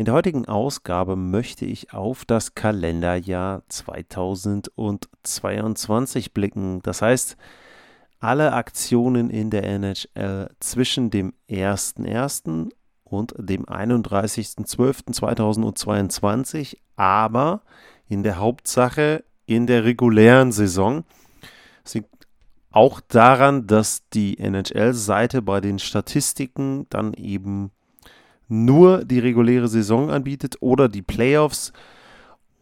In der heutigen Ausgabe möchte ich auf das Kalenderjahr 2022 blicken. Das heißt, alle Aktionen in der NHL zwischen dem 1.1. und dem 31.12.2022, aber in der Hauptsache in der regulären Saison. Es liegt auch daran, dass die NHL-Seite bei den Statistiken dann eben nur die reguläre Saison anbietet oder die Playoffs.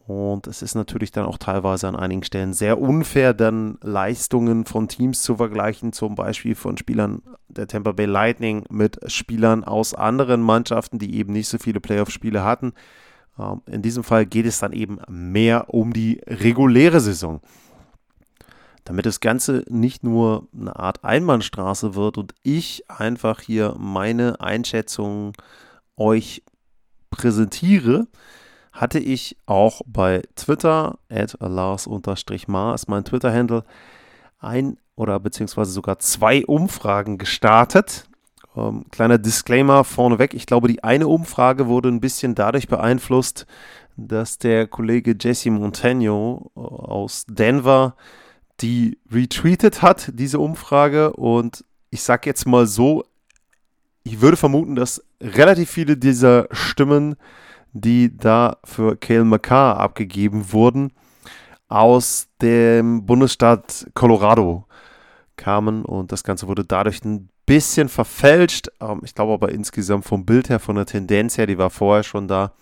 Und es ist natürlich dann auch teilweise an einigen Stellen sehr unfair, dann Leistungen von Teams zu vergleichen, zum Beispiel von Spielern der Tampa Bay Lightning mit Spielern aus anderen Mannschaften, die eben nicht so viele Playoff-Spiele hatten. Ähm, in diesem Fall geht es dann eben mehr um die reguläre Saison damit das Ganze nicht nur eine Art Einbahnstraße wird und ich einfach hier meine Einschätzung euch präsentiere, hatte ich auch bei Twitter, at Lars-Mar ist mein Twitter-Handle, ein oder beziehungsweise sogar zwei Umfragen gestartet. Ähm, kleiner Disclaimer vorneweg, ich glaube, die eine Umfrage wurde ein bisschen dadurch beeinflusst, dass der Kollege Jesse Montano äh, aus Denver die retweetet hat, diese Umfrage. Und ich sage jetzt mal so, ich würde vermuten, dass relativ viele dieser Stimmen, die da für Cale McCarr abgegeben wurden, aus dem Bundesstaat Colorado kamen und das Ganze wurde dadurch ein bisschen verfälscht. Ähm, ich glaube aber insgesamt vom Bild her, von der Tendenz her, die war vorher schon da,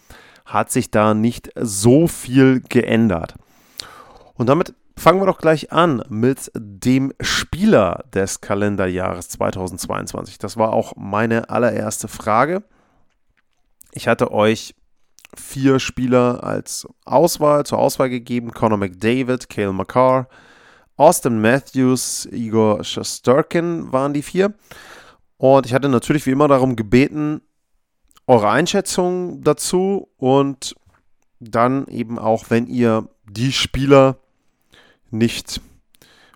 hat sich da nicht so viel geändert. Und damit Fangen wir doch gleich an mit dem Spieler des Kalenderjahres 2022. Das war auch meine allererste Frage. Ich hatte euch vier Spieler als Auswahl zur Auswahl gegeben: Conor McDavid, Cale McCarr, Austin Matthews, Igor Shosturkin waren die vier. Und ich hatte natürlich wie immer darum gebeten, eure Einschätzung dazu und dann eben auch, wenn ihr die Spieler nicht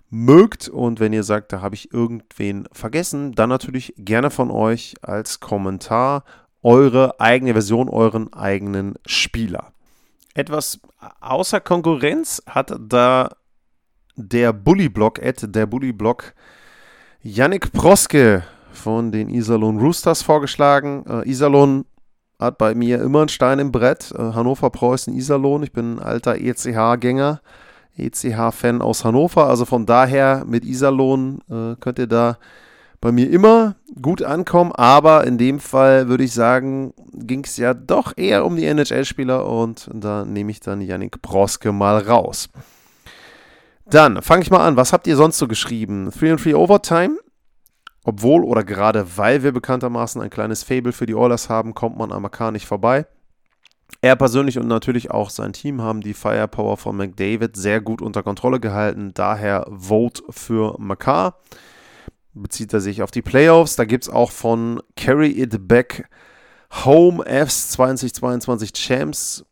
mögt und wenn ihr sagt, da habe ich irgendwen vergessen, dann natürlich gerne von euch als Kommentar eure eigene Version, euren eigenen Spieler. Etwas außer Konkurrenz hat da der Bullyblock, der Bullyblock Yannick Proske von den Iserlohn Roosters vorgeschlagen. Äh, Iserlohn hat bei mir immer einen Stein im Brett. Äh, Hannover, Preußen, Iserlohn. Ich bin ein alter ECH-Gänger. ECH-Fan aus Hannover. Also von daher mit Iserlohn äh, könnt ihr da bei mir immer gut ankommen. Aber in dem Fall würde ich sagen, ging es ja doch eher um die NHL-Spieler und da nehme ich dann Yannick Broske mal raus. Dann fange ich mal an. Was habt ihr sonst so geschrieben? 3 3 Overtime. Obwohl oder gerade weil wir bekanntermaßen ein kleines Fable für die Oilers haben, kommt man am AK nicht vorbei. Er persönlich und natürlich auch sein Team haben die Firepower von McDavid sehr gut unter Kontrolle gehalten. Daher Vote für McCarr. Bezieht er sich auf die Playoffs. Da gibt es auch von Carry It Back Home Fs 2022 Champs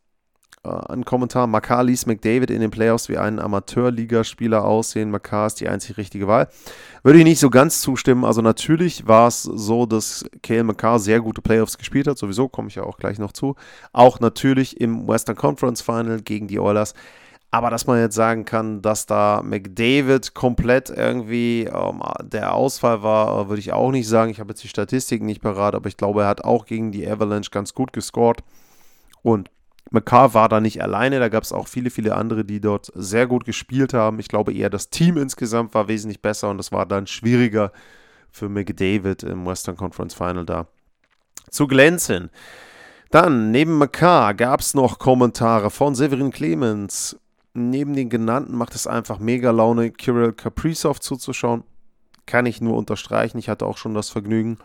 ein Kommentar. Makar ließ McDavid in den Playoffs wie einen Amateurligaspieler aussehen. Makar ist die einzig richtige Wahl. Würde ich nicht so ganz zustimmen. Also natürlich war es so, dass Kale Makar sehr gute Playoffs gespielt hat. Sowieso komme ich ja auch gleich noch zu. Auch natürlich im Western Conference Final gegen die Oilers. Aber dass man jetzt sagen kann, dass da McDavid komplett irgendwie ähm, der Ausfall war, würde ich auch nicht sagen. Ich habe jetzt die Statistiken nicht parat, aber ich glaube, er hat auch gegen die Avalanche ganz gut gescored. Und McCarr war da nicht alleine, da gab es auch viele, viele andere, die dort sehr gut gespielt haben. Ich glaube eher, das Team insgesamt war wesentlich besser und es war dann schwieriger für McDavid im Western Conference Final da zu glänzen. Dann, neben McCarr gab es noch Kommentare von Severin Clemens. Neben den genannten macht es einfach mega Laune, Kirill Kaprizov zuzuschauen. Kann ich nur unterstreichen. Ich hatte auch schon das Vergnügen,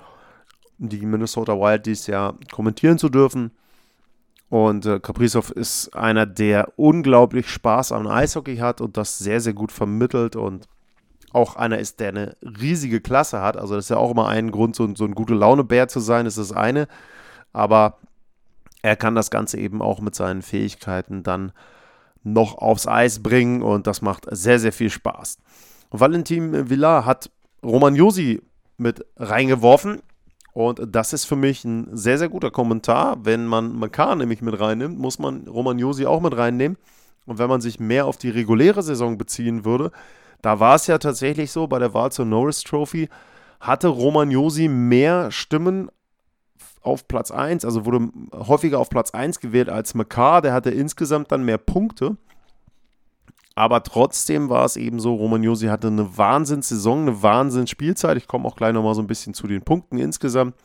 die Minnesota Wild dieses Jahr kommentieren zu dürfen. Und äh, Kaprizov ist einer, der unglaublich Spaß am Eishockey hat und das sehr, sehr gut vermittelt und auch einer ist, der eine riesige Klasse hat. Also das ist ja auch immer ein Grund, so, so ein gute Laune-Bär zu sein, ist das eine. Aber er kann das Ganze eben auch mit seinen Fähigkeiten dann noch aufs Eis bringen und das macht sehr, sehr viel Spaß. Valentin Villar hat Roman Josi mit reingeworfen und das ist für mich ein sehr, sehr guter Kommentar. Wenn man Makar nämlich mit reinnimmt, muss man Roman Josi auch mit reinnehmen. Und wenn man sich mehr auf die reguläre Saison beziehen würde, da war es ja tatsächlich so, bei der Wahl zur Norris Trophy hatte Roman Josi mehr Stimmen auf Platz 1, also wurde häufiger auf Platz 1 gewählt als Makar. Der hatte insgesamt dann mehr Punkte. Aber trotzdem war es eben so, Roman Josi hatte eine Wahnsinnssaison, eine Wahnsinnsspielzeit. Ich komme auch gleich nochmal so ein bisschen zu den Punkten insgesamt.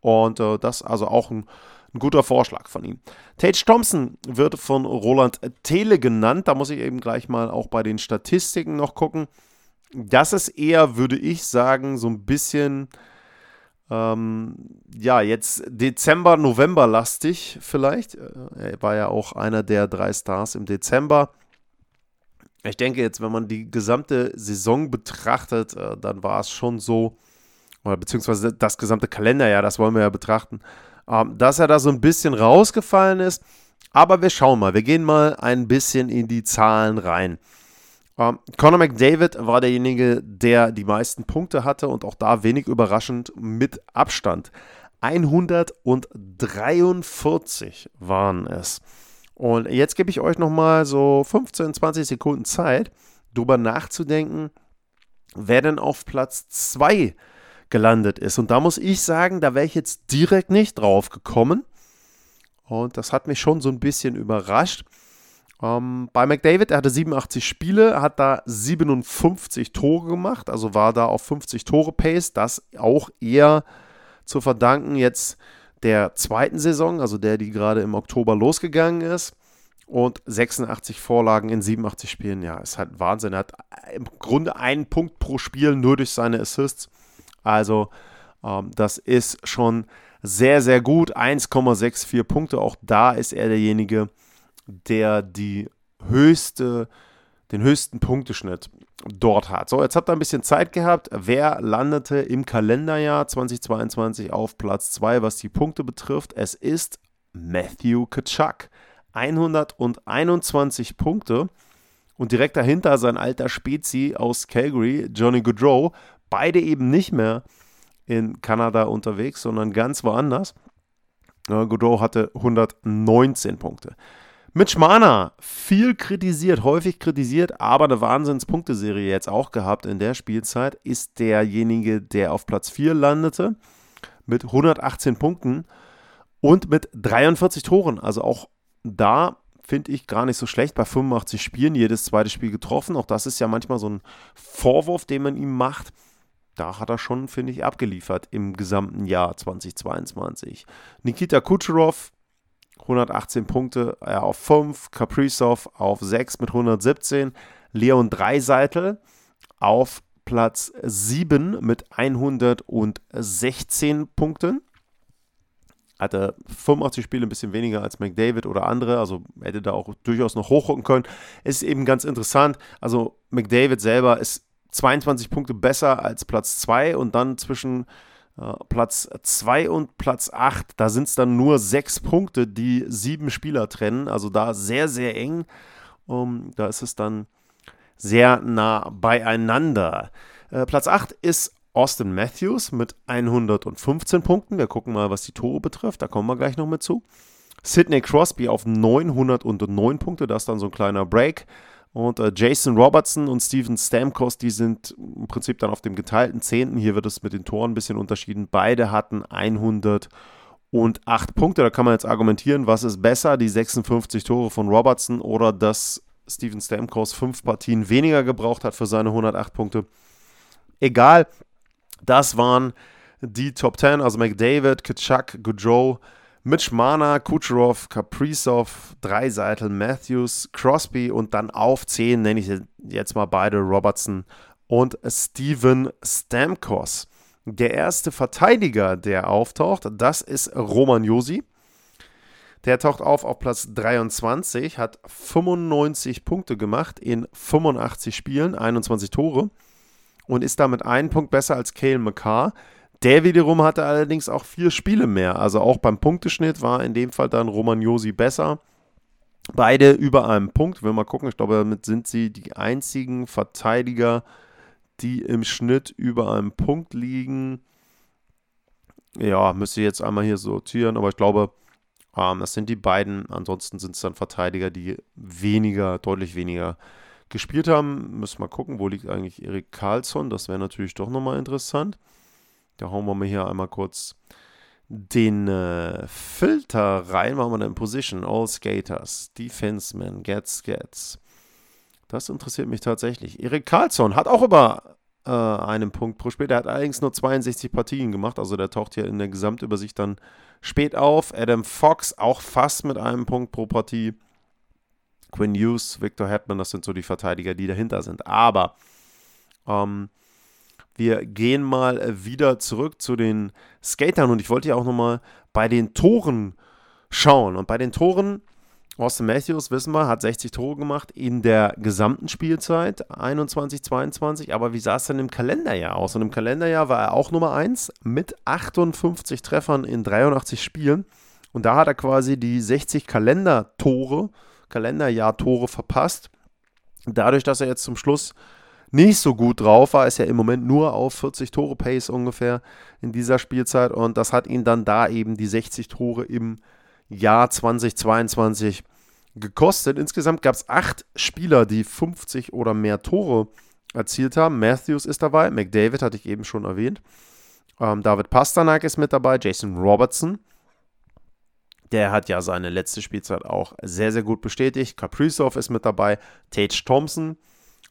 Und äh, das also auch ein, ein, guter Vorschlag von ihm. Tage Thompson wird von Roland Tele genannt. Da muss ich eben gleich mal auch bei den Statistiken noch gucken. Das ist eher, würde ich sagen, so ein bisschen, ähm, ja, jetzt Dezember, November lastig vielleicht. Äh, er war ja auch einer der drei Stars im Dezember ich denke jetzt, wenn man die gesamte Saison betrachtet, äh, dann war es schon so, oder beziehungsweise das gesamte Kalenderjahr, das wollen wir ja betrachten, ähm, dass er da so ein bisschen rausgefallen ist. Aber wir schauen mal, wir gehen mal ein bisschen in die Zahlen rein. Ähm, Conor McDavid war derjenige, der die meisten Punkte hatte und auch da wenig überraschend mit Abstand. 143 waren es. Und jetzt gebe ich euch nochmal so 15, 20 Sekunden Zeit, darüber nachzudenken, wer denn auf Platz 2 gelandet ist. Und da muss ich sagen, da wäre ich jetzt direkt nicht drauf gekommen. Und das hat mich schon so ein bisschen überrascht. Ähm, bei McDavid, er hatte 87 Spiele, hat da 57 Tore gemacht, also war da auf 50 Tore Pace. Das auch eher zu verdanken jetzt der zweiten Saison, also der, die gerade im Oktober losgegangen ist. Und 86 Vorlagen in 87 Spielen, ja, ist halt Wahnsinn. Er hat im Grunde einen Punkt pro Spiel nur durch seine Assists. Also, ähm, das ist schon sehr, sehr gut. 1,64 Punkte. Auch da ist er derjenige, der die höchste, den höchsten Punkteschnitt dort hat. So, jetzt habt ihr ein bisschen Zeit gehabt. Wer landete im Kalenderjahr 2022 auf Platz 2, was die Punkte betrifft? Es ist Matthew Kachuk. 121 Punkte. Und direkt dahinter sein alter Spezi aus Calgary, Johnny Goodrow. Beide eben nicht mehr in Kanada unterwegs, sondern ganz woanders. Goodrow hatte 119 Punkte. Mitch Marner, viel kritisiert, häufig kritisiert, aber eine Wahnsinnspunkteserie jetzt auch gehabt in der Spielzeit, ist derjenige, der auf Platz 4 landete mit 118 Punkten und mit 43 Toren. Also auch da finde ich gar nicht so schlecht. Bei 85 Spielen jedes zweite Spiel getroffen. Auch das ist ja manchmal so ein Vorwurf, den man ihm macht. Da hat er schon, finde ich, abgeliefert im gesamten Jahr 2022. Nikita Kucherov 118 Punkte er auf 5, Kaprizov auf 6 mit 117, Leon Dreiseitel auf Platz 7 mit 116 Punkten. Hatte 85 Spiele, ein bisschen weniger als McDavid oder andere, also hätte da auch durchaus noch hochrücken können. Ist eben ganz interessant. Also McDavid selber ist 22 Punkte besser als Platz 2 und dann zwischen Platz 2 und Platz 8, da sind es dann nur sechs Punkte, die sieben Spieler trennen. Also da sehr, sehr eng. Um, da ist es dann sehr nah beieinander. Äh, Platz 8 ist Austin Matthews mit 115 Punkten. Wir gucken mal, was die Tore betrifft. Da kommen wir gleich noch mit zu. Sidney Crosby auf 909 Punkte. Das ist dann so ein kleiner Break. Und äh, Jason Robertson und Steven Stamkos, die sind im Prinzip dann auf dem geteilten Zehnten. Hier wird es mit den Toren ein bisschen unterschieden. Beide hatten 108 Punkte. Da kann man jetzt argumentieren, was ist besser, die 56 Tore von Robertson oder dass Steven Stamkos fünf Partien weniger gebraucht hat für seine 108 Punkte. Egal, das waren die Top 10, also McDavid, Kitschak, Goudreau, Mitch Marner, Kucherov, Kaprizov, Dreiseitel, Matthews, Crosby und dann auf 10 nenne ich jetzt mal beide, Robertson und Steven Stamkos. Der erste Verteidiger, der auftaucht, das ist Roman Josi. Der taucht auf auf Platz 23, hat 95 Punkte gemacht in 85 Spielen, 21 Tore und ist damit einen Punkt besser als Cale McCarr. Der wiederum hatte allerdings auch vier Spiele mehr. Also auch beim Punkteschnitt war in dem Fall dann Romagnosi besser. Beide über einem Punkt. Wir mal gucken, ich glaube, damit sind sie die einzigen Verteidiger, die im Schnitt über einem Punkt liegen. Ja, müsste ich jetzt einmal hier sortieren, aber ich glaube, ähm, das sind die beiden. Ansonsten sind es dann Verteidiger, die weniger, deutlich weniger gespielt haben. Müssen wir mal gucken, wo liegt eigentlich Erik Karlsson. Das wäre natürlich doch nochmal interessant. Da hauen wir mal hier einmal kurz den äh, Filter rein. Machen wir dann Position, All Skaters, Defenseman, Gets, Gets. Das interessiert mich tatsächlich. Erik Karlsson hat auch über äh, einen Punkt pro Spiel. Der hat allerdings nur 62 Partien gemacht. Also der taucht hier in der Gesamtübersicht dann spät auf. Adam Fox auch fast mit einem Punkt pro Partie. Quinn Hughes, Victor Hetman, das sind so die Verteidiger, die dahinter sind. Aber ähm, wir gehen mal wieder zurück zu den Skatern und ich wollte ja auch nochmal bei den Toren schauen. Und bei den Toren, Austin Matthews, wissen wir, hat 60 Tore gemacht in der gesamten Spielzeit, 21, 22. Aber wie sah es denn im Kalenderjahr aus? Und im Kalenderjahr war er auch Nummer 1 mit 58 Treffern in 83 Spielen. Und da hat er quasi die 60 Kalendertore, Kalenderjahr-Tore verpasst. Dadurch, dass er jetzt zum Schluss nicht so gut drauf war, ist ja im Moment nur auf 40 Tore Pace ungefähr in dieser Spielzeit und das hat ihn dann da eben die 60 Tore im Jahr 2022 gekostet. Insgesamt gab es acht Spieler, die 50 oder mehr Tore erzielt haben. Matthews ist dabei, McDavid hatte ich eben schon erwähnt. Ähm, David Pasternak ist mit dabei, Jason Robertson. Der hat ja seine letzte Spielzeit auch sehr, sehr gut bestätigt. Kaprizov ist mit dabei, Tage Thompson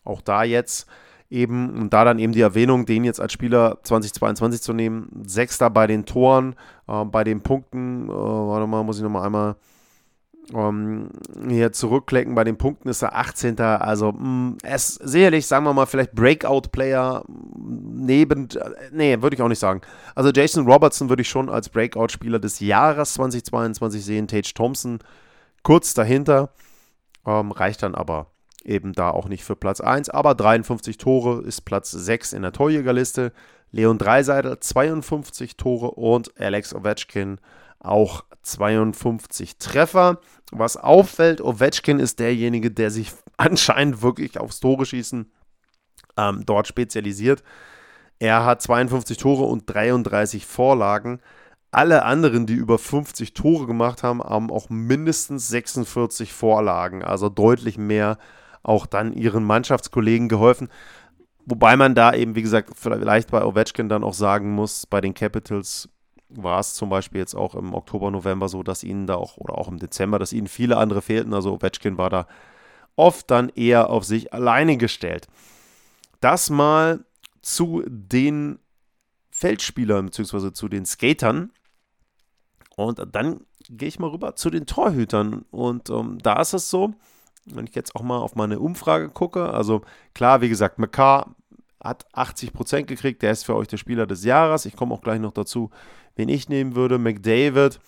auch da jetzt eben, und da dann eben die Erwähnung, den jetzt als Spieler 2022 zu nehmen. Sechster bei den Toren, äh, bei den Punkten, äh, warte mal, muss ich nochmal einmal ähm, hier zurückklicken. Bei den Punkten ist er 18. Also, mh, mm, es sicherlich, sagen wir mal, vielleicht Breakout-Player neben, äh, nee, würde ich auch nicht sagen. Also, Jason Robertson würde ich schon als Breakout-Spieler des Jahres 2022 sehen. Tage Thompson kurz dahinter, ähm, reicht dann aber eben da auch nicht für Platz 1, aber 53 Tore ist Platz 6 in der Torjägerliste. Leon Dreiseitel 52 Tore und Alex Ovechkin auch 52 Treffer. Was auffällt, Ovechkin ist derjenige, der sich anscheinend wirklich aufs Tore schießen ähm, dort spezialisiert. Er hat 52 Tore und 33 Vorlagen. Alle anderen, die über 50 Tore gemacht haben, haben auch mindestens 46 Vorlagen, also deutlich mehr auch dann ihren Mannschaftskollegen geholfen. Wobei man da eben, wie gesagt, vielleicht bei Ovechkin dann auch sagen muss, bei den Capitals war es zum Beispiel jetzt auch im Oktober, November so, dass ihnen da auch, oder auch im Dezember, dass ihnen viele andere fehlten. Also Ovechkin war da oft dann eher auf sich alleine gestellt. Das mal zu den Feldspielern bzw. zu den Skatern. Und dann gehe ich mal rüber zu den Torhütern. Und ähm, da ist es so, wenn ich jetzt auch mal auf meine Umfrage gucke, also klar, wie gesagt, McCarr hat 80% gekriegt, der ist für euch der Spieler des Jahres. Ich komme auch gleich noch dazu, wen ich nehmen würde. McDavid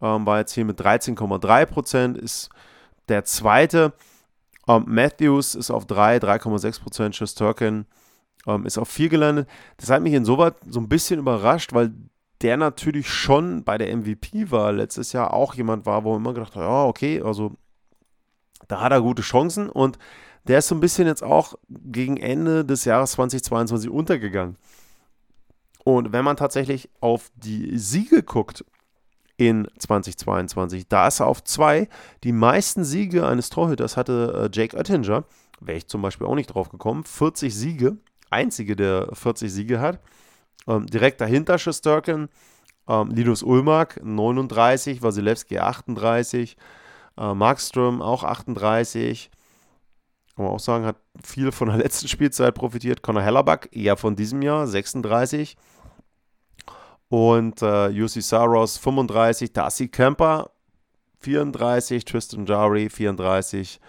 ähm, war jetzt hier mit 13,3%, ist der zweite. Ähm, Matthews ist auf 3, 3,6%. Shesterkin ähm, ist auf 4 gelandet. Das hat mich insoweit so ein bisschen überrascht, weil der natürlich schon bei der MVP-Wahl letztes Jahr auch jemand war, wo man immer gedacht hat, ja, okay, also da hat er gute Chancen und der ist so ein bisschen jetzt auch gegen Ende des Jahres 2022 untergegangen. Und wenn man tatsächlich auf die Siege guckt in 2022, da ist er auf zwei. Die meisten Siege eines Torhüters hatte äh, Jake Oettinger, wäre ich zum Beispiel auch nicht drauf gekommen. 40 Siege, einzige, der 40 Siege hat. Ähm, direkt dahinter Shesterkin, ähm, Linus Ulmark 39, Wasilewski 38, äh, Markström auch 38. Kann man auch sagen, hat viel von der letzten Spielzeit profitiert. Conor Hellerback eher von diesem Jahr, 36. Und äh, UC Saros 35. Darcy Kemper 34. Tristan Jari 34.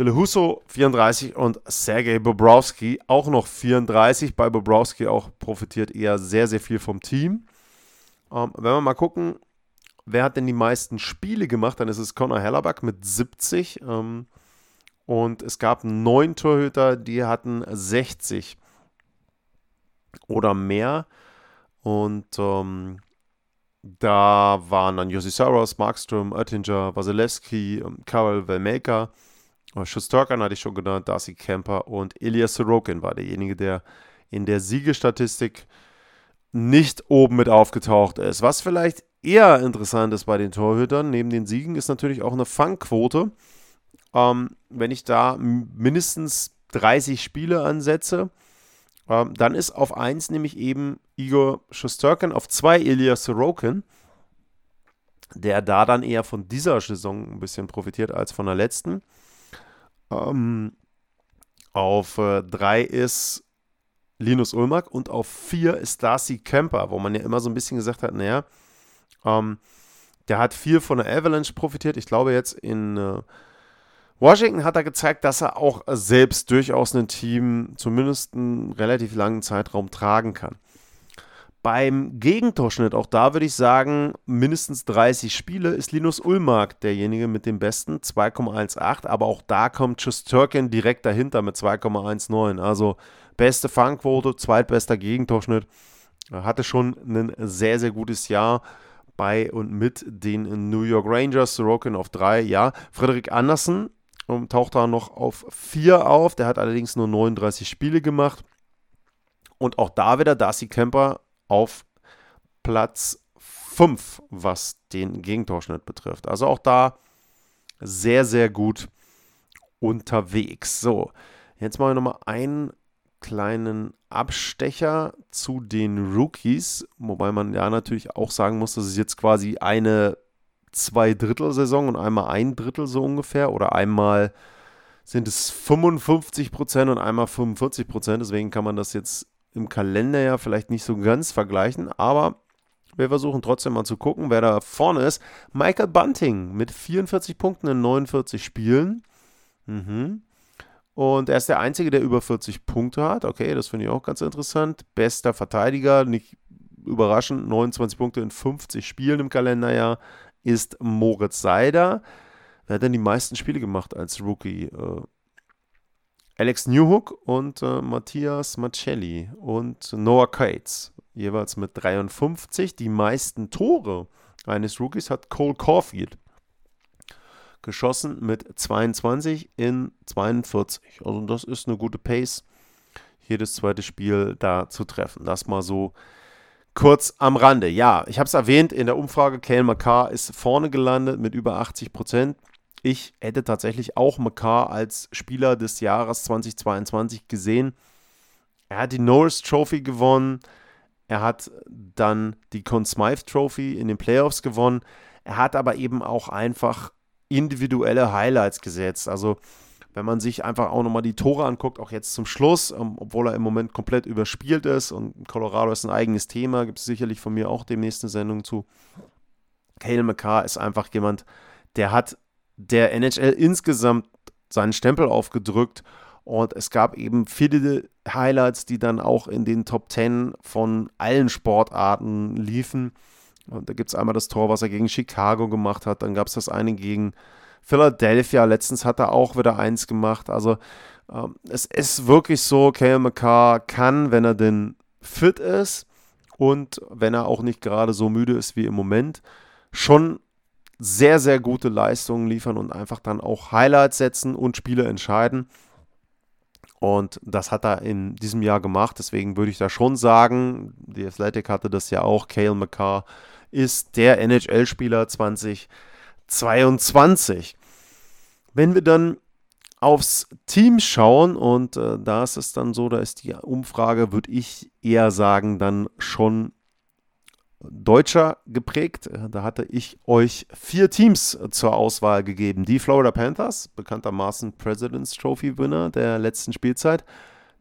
Wille Husso 34 und Sergei Bobrowski auch noch 34. Bei Bobrowski auch profitiert eher sehr, sehr viel vom Team. Ähm, wenn wir mal gucken, wer hat denn die meisten Spiele gemacht? Dann ist es Conor Hellerback mit 70. Ähm, und es gab neun Torhüter, die hatten 60 oder mehr. Und ähm, da waren dann Josi Saros, Markström, Oettinger, Wasilewski, ähm, Karel Velmaker, äh, Schusterkan hatte ich schon genannt, Darcy Kemper und Elias Sorokin war derjenige, der in der Siegestatistik nicht oben mit aufgetaucht ist. Was vielleicht eher interessant ist bei den Torhütern, neben den Siegen, ist natürlich auch eine Fangquote. Ähm, wenn ich da mindestens 30 Spiele ansetze, ähm, dann ist auf 1 nämlich eben Igor Schusterkin, auf 2 Ilya Sorokin, der da dann eher von dieser Saison ein bisschen profitiert als von der letzten. Ähm, auf 3 äh, ist Linus Ulmark und auf 4 ist Darcy Kemper, wo man ja immer so ein bisschen gesagt hat, naja, ähm, der hat viel von der Avalanche profitiert. Ich glaube jetzt in äh, Washington hat er gezeigt, dass er auch selbst durchaus ein Team zumindest einen relativ langen Zeitraum tragen kann. Beim Gegentorschnitt, auch da würde ich sagen, mindestens 30 Spiele ist Linus Ulmark derjenige mit dem besten, 2,18. Aber auch da kommt Turkin direkt dahinter mit 2,19. Also beste Fangquote, zweitbester Gegentorschnitt. Er hatte schon ein sehr, sehr gutes Jahr bei und mit den New York Rangers. Sorokin auf 3, ja. Frederik Andersen um, taucht da noch auf 4 auf. Der hat allerdings nur 39 Spiele gemacht. Und auch da wieder Darcy Kemper auf Platz 5, was den Gegentorschnitt betrifft. Also auch da sehr, sehr gut unterwegs. So, jetzt mache ich nochmal einen kleinen Abstecher zu den Rookies, wobei man ja natürlich auch sagen muss, dass es jetzt quasi eine zwei Drittel Saison und einmal ein Drittel so ungefähr oder einmal sind es 55 Prozent und einmal 45 Prozent. Deswegen kann man das jetzt im Kalender ja vielleicht nicht so ganz vergleichen, aber wir versuchen trotzdem mal zu gucken, wer da vorne ist. Michael Bunting mit 44 Punkten in 49 Spielen. Mhm. Und er ist der Einzige, der über 40 Punkte hat. Okay, das finde ich auch ganz interessant. Bester Verteidiger, nicht überraschend, 29 Punkte in 50 Spielen im Kalenderjahr ist Moritz Seider. Wer hat denn die meisten Spiele gemacht als Rookie? Äh, Alex Newhook und äh, Matthias Marcelli und Noah Cates, jeweils mit 53. Die meisten Tore eines Rookies hat Cole Caulfield geschossen mit 22 in 42. Also das ist eine gute Pace, jedes zweite Spiel da zu treffen. Das mal so kurz am Rande. Ja, ich habe es erwähnt, in der Umfrage, Kale McCarr ist vorne gelandet mit über 80 Prozent. Ich hätte tatsächlich auch McCarr als Spieler des Jahres 2022 gesehen. Er hat die Norris Trophy gewonnen. Er hat dann die Conn Smythe Trophy in den Playoffs gewonnen. Er hat aber eben auch einfach individuelle Highlights gesetzt. Also wenn man sich einfach auch nochmal die Tore anguckt, auch jetzt zum Schluss, ähm, obwohl er im Moment komplett überspielt ist und Colorado ist ein eigenes Thema, gibt es sicherlich von mir auch demnächst eine Sendung zu. Cale McCarr ist einfach jemand, der hat der NHL insgesamt seinen Stempel aufgedrückt und es gab eben viele Highlights, die dann auch in den Top 10 von allen Sportarten liefen. Und da gibt es einmal das Tor, was er gegen Chicago gemacht hat, dann gab es das eine gegen Philadelphia, letztens hat er auch wieder eins gemacht. Also ähm, es ist wirklich so, Kale McCarr kann, wenn er denn fit ist und wenn er auch nicht gerade so müde ist wie im Moment, schon sehr, sehr gute Leistungen liefern und einfach dann auch Highlights setzen und Spiele entscheiden. Und das hat er in diesem Jahr gemacht. Deswegen würde ich da schon sagen, die Athletic hatte das ja auch, Kale McCarr ist der NHL-Spieler 2022. Wenn wir dann aufs Team schauen und äh, da ist es dann so, da ist die Umfrage, würde ich eher sagen, dann schon deutscher geprägt. Äh, da hatte ich euch vier Teams zur Auswahl gegeben. Die Florida Panthers, bekanntermaßen President's Trophy Winner der letzten Spielzeit.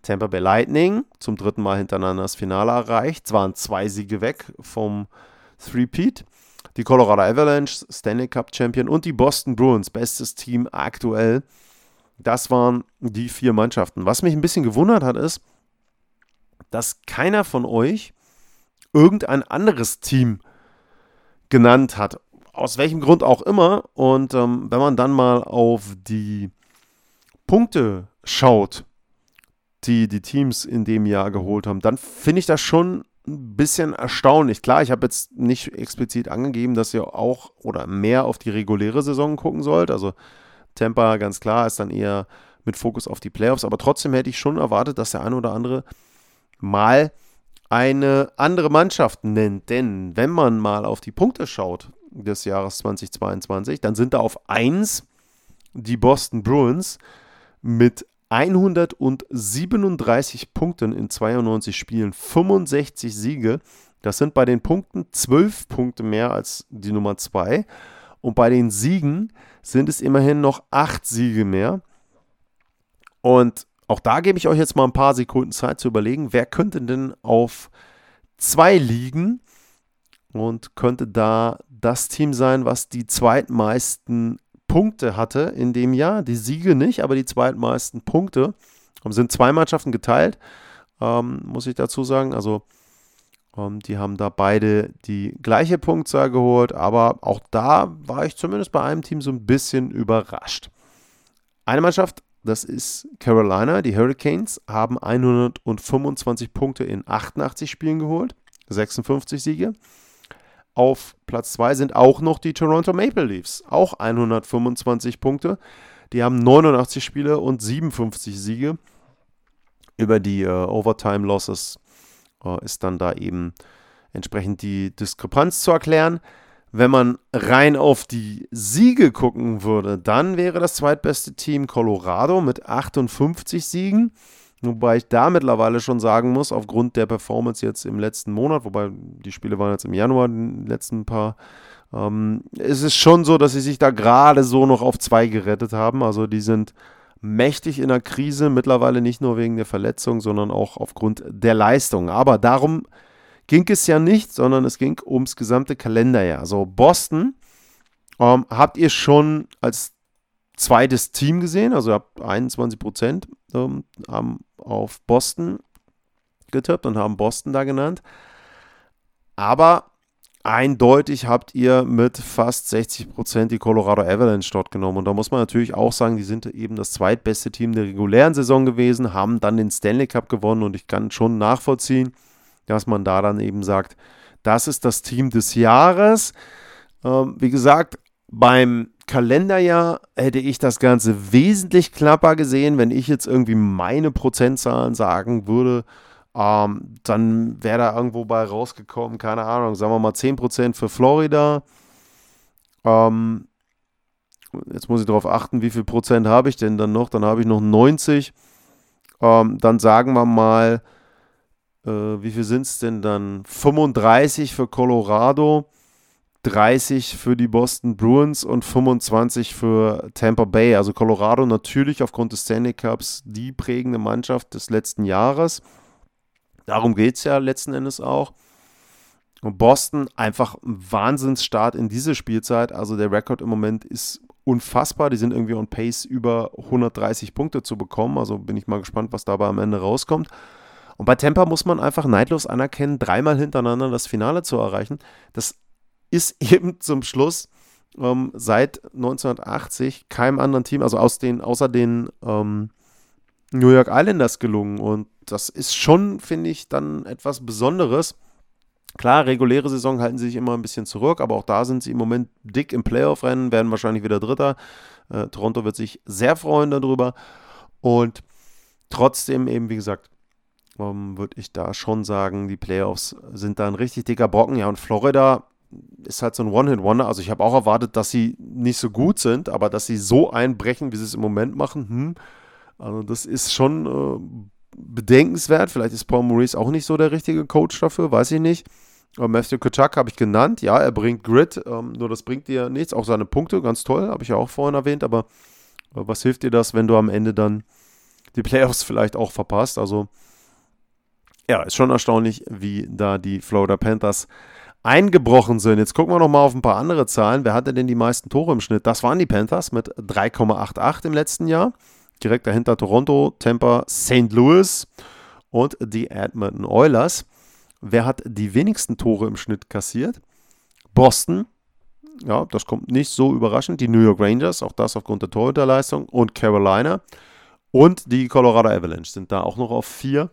Tampa Bay Lightning, zum dritten Mal hintereinander das Finale erreicht. Es waren zwei Siege weg vom Three-Peat. Die Colorado Avalanche, Stanley Cup Champion und die Boston Bruins, bestes Team aktuell. Das waren die vier Mannschaften. Was mich ein bisschen gewundert hat, ist, dass keiner von euch irgendein anderes Team genannt hat. aus welchem Grund auch immer. Und ähm, wenn man dann mal auf die Punkte schaut, die die Teams in dem Jahr geholt haben, dann finde ich das schon ein bisschen erstaunlich. Klar, ich habe jetzt nicht explizit angegeben, dass ihr auch oder mehr auf die reguläre Saison gucken sollt. Also Tampa, ganz klar, ist dann eher mit Fokus auf die Playoffs. Aber trotzdem hätte ich schon erwartet, dass der eine oder andere mal eine andere Mannschaft nennt. Denn wenn man mal auf die Punkte schaut des Jahres 2022, dann sind da auf 1 die Boston Bruins mit 137 Punkten in 92 Spielen, 65 Siege. Das sind bei den Punkten 12 Punkte mehr als die Nummer 2. Und bei den Siegen sind es immerhin noch 8 Siege mehr. Und auch da gebe ich euch jetzt mal ein paar Sekunden Zeit zu überlegen, wer könnte denn auf 2 liegen und könnte da das Team sein, was die zweitmeisten Punkte hatte in dem Jahr. Die Siege nicht, aber die zweitmeisten Punkte. Sind zwei Mannschaften geteilt, ähm, muss ich dazu sagen. Also ähm, die haben da beide die gleiche Punktzahl geholt, aber auch da war ich zumindest bei einem Team so ein bisschen überrascht. Eine Mannschaft, das ist Carolina, die Hurricanes, haben 125 Punkte in 88 Spielen geholt, 56 Siege. Auf Platz 2 sind auch noch die Toronto Maple Leafs, auch 125 Punkte. Die haben 89 Spiele und 57 Siege. Über die äh, Overtime Losses äh, ist dann da eben entsprechend die Diskrepanz zu erklären. Wenn man rein auf die Siege gucken würde, dann wäre das zweitbeste Team Colorado mit 58 Siegen. Wobei ich da mittlerweile schon sagen muss, aufgrund der Performance jetzt im letzten Monat, wobei die Spiele waren jetzt im Januar, die letzten paar, ähm, ist es schon so, dass sie sich da gerade so noch auf zwei gerettet haben. Also die sind mächtig in der Krise, mittlerweile nicht nur wegen der Verletzung, sondern auch aufgrund der Leistung. Aber darum ging es ja nicht, sondern es ging ums gesamte Kalenderjahr. Also Boston ähm, habt ihr schon als zweites Team gesehen, also habt 21 Prozent ähm, auf Boston getippt und haben Boston da genannt. Aber eindeutig habt ihr mit fast 60 Prozent die Colorado Avalanche dort genommen. Und da muss man natürlich auch sagen, die sind eben das zweitbeste Team der regulären Saison gewesen, haben dann den Stanley Cup gewonnen und ich kann schon nachvollziehen, dass man da dann eben sagt, das ist das Team des Jahres. Ähm, wie gesagt, beim Kalenderjahr hätte ich das Ganze wesentlich knapper gesehen. Wenn ich jetzt irgendwie meine Prozentzahlen sagen würde, ähm, dann wäre da irgendwo bei rausgekommen, keine Ahnung, sagen wir mal 10% für Florida. Ähm, jetzt muss ich darauf achten, wie viel Prozent habe ich denn dann noch? Dann habe ich noch 90. Ähm, dann sagen wir mal, äh, wie viel sind es denn dann? 35 für Colorado. 30 für die Boston Bruins und 25 für Tampa Bay. Also Colorado natürlich aufgrund des Stanley Cups die prägende Mannschaft des letzten Jahres. Darum geht es ja letzten Endes auch. Und Boston einfach ein Wahnsinnsstart in diese Spielzeit. Also der Rekord im Moment ist unfassbar. Die sind irgendwie on pace über 130 Punkte zu bekommen. Also bin ich mal gespannt, was dabei am Ende rauskommt. Und bei Tampa muss man einfach neidlos anerkennen, dreimal hintereinander das Finale zu erreichen. Das ist eben zum Schluss ähm, seit 1980 keinem anderen Team, also aus den, außer den ähm, New York Islanders gelungen. Und das ist schon, finde ich, dann etwas Besonderes. Klar, reguläre Saison halten sie sich immer ein bisschen zurück, aber auch da sind sie im Moment dick im Playoff-Rennen, werden wahrscheinlich wieder Dritter. Äh, Toronto wird sich sehr freuen darüber. Und trotzdem eben, wie gesagt, würde ich da schon sagen, die Playoffs sind da ein richtig dicker Brocken. Ja, und Florida ist halt so ein One-Hit-Wonder. Also ich habe auch erwartet, dass sie nicht so gut sind, aber dass sie so einbrechen, wie sie es im Moment machen, hm, also das ist schon äh, bedenkenswert. Vielleicht ist Paul Maurice auch nicht so der richtige Coach dafür, weiß ich nicht. Aber Matthew Kachuk habe ich genannt. Ja, er bringt Grit, ähm, nur das bringt dir nichts. Auch seine Punkte, ganz toll, habe ich ja auch vorhin erwähnt. Aber äh, was hilft dir das, wenn du am Ende dann die Playoffs vielleicht auch verpasst? Also ja, ist schon erstaunlich, wie da die Florida Panthers eingebrochen sind. Jetzt gucken wir noch mal auf ein paar andere Zahlen. Wer hatte denn die meisten Tore im Schnitt? Das waren die Panthers mit 3,88 im letzten Jahr. Direkt dahinter Toronto, Tampa, St. Louis und die Edmonton Oilers. Wer hat die wenigsten Tore im Schnitt kassiert? Boston Ja, das kommt nicht so überraschend. Die New York Rangers, auch das aufgrund der Torhüterleistung. Und Carolina. Und die Colorado Avalanche sind da auch noch auf 4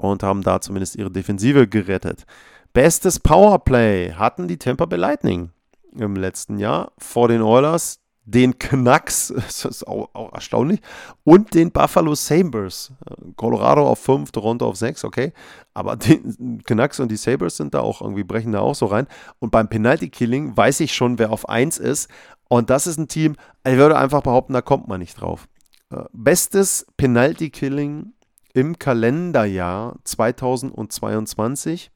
und haben da zumindest ihre Defensive gerettet. Bestes Powerplay hatten die Tampa Bay Lightning im letzten Jahr vor den Oilers, den Knacks, das ist auch, auch, erstaunlich, und den Buffalo Sabres. Colorado auf 5, Toronto auf 6, okay. Aber die Knacks und die Sabres sind da auch irgendwie, brechen da auch so rein. Und beim Penalty Killing weiß ich schon, wer auf 1 ist. Und das ist ein Team, ich würde einfach behaupten, da kommt man nicht drauf. Äh, bestes Penalty Killing im Kalenderjahr 2022.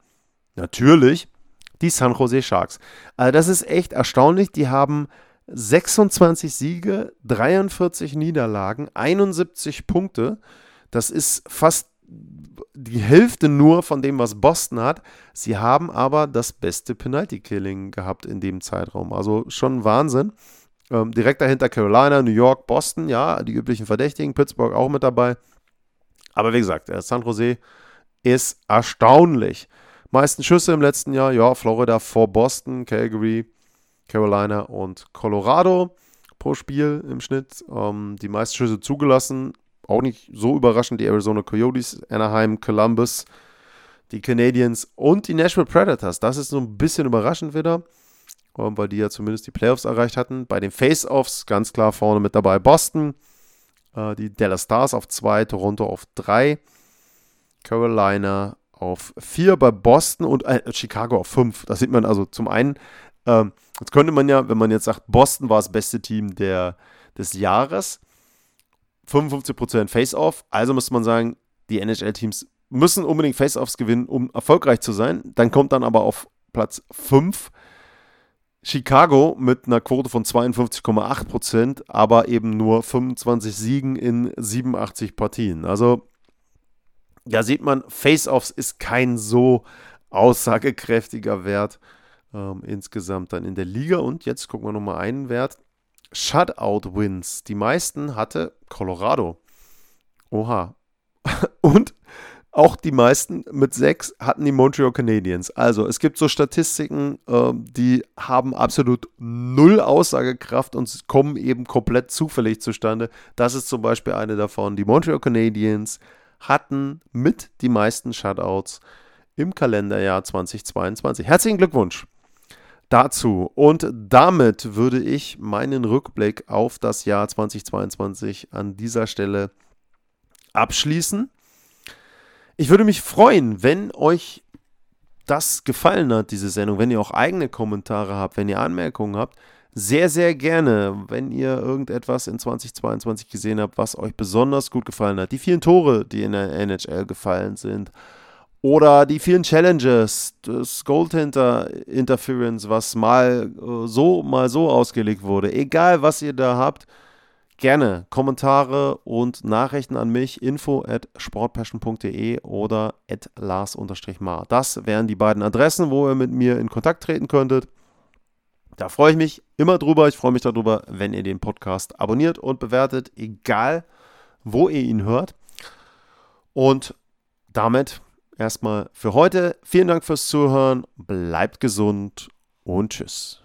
Natürlich die San Jose Sharks. Also das ist echt erstaunlich. Die haben 26 Siege, 43 Niederlagen, 71 Punkte. Das ist fast die Hälfte nur von dem, was Boston hat. Sie haben aber das beste Penalty-Killing gehabt in dem Zeitraum. Also schon Wahnsinn. Ähm, direkt dahinter Carolina, New York, Boston, ja, die üblichen Verdächtigen, Pittsburgh auch mit dabei. Aber wie gesagt, San Jose ist erstaunlich. Meisten Schüsse im letzten Jahr, ja, Florida vor Boston, Calgary, Carolina und Colorado pro Spiel im Schnitt. Ähm, die meisten Schüsse zugelassen, auch nicht so überraschend, die Arizona Coyotes, Anaheim, Columbus, die Canadiens und die Nashville Predators. Das ist so ein bisschen überraschend wieder, ähm, weil die ja zumindest die Playoffs erreicht hatten. Bei den Face-Offs ganz klar vorne mit dabei Boston, äh, die Dallas Stars auf 2, Toronto auf 3, Carolina auf 4 bei Boston und äh, Chicago auf 5. Da sieht man also zum einen, ähm, jetzt könnte man ja, wenn man jetzt sagt, Boston war das beste Team der, des Jahres, 55% Face-Off, also müsste man sagen, die NHL-Teams müssen unbedingt Face-Offs gewinnen, um erfolgreich zu sein. Dann kommt dann aber auf Platz 5 Chicago mit einer Quote von 52,8%, aber eben nur 25 Siegen in 87 Partien. Also da sieht man, Face-Offs ist kein so aussagekräftiger Wert ähm, insgesamt dann in der Liga. Und jetzt gucken wir nochmal einen Wert. Shutout-Wins. Die meisten hatte Colorado. Oha. Und auch die meisten mit sechs hatten die Montreal Canadiens. Also es gibt so Statistiken, äh, die haben absolut null Aussagekraft und kommen eben komplett zufällig zustande. Das ist zum Beispiel eine davon. Die Montreal Canadiens hatten mit die meisten Shutouts im Kalenderjahr 2022. Herzlichen Glückwunsch dazu. Und damit würde ich meinen Rückblick auf das Jahr 2022 an dieser Stelle abschließen. Ich würde mich freuen, wenn euch das gefallen hat, diese Sendung, wenn ihr auch eigene Kommentare habt, wenn ihr Anmerkungen habt, sehr, sehr gerne, wenn ihr irgendetwas in 2022 gesehen habt, was euch besonders gut gefallen hat. Die vielen Tore, die in der NHL gefallen sind oder die vielen Challenges, das Goaltender Interference, was mal äh, so, mal so ausgelegt wurde. Egal, was ihr da habt, gerne Kommentare und Nachrichten an mich, info at sportpassion.de oder at lars-mar. Das wären die beiden Adressen, wo ihr mit mir in Kontakt treten könntet. Da freue ich mich immer drüber. Ich freue mich darüber, wenn ihr den Podcast abonniert und bewertet, egal wo ihr ihn hört. Und damit erstmal für heute. Vielen Dank fürs Zuhören. Bleibt gesund und tschüss.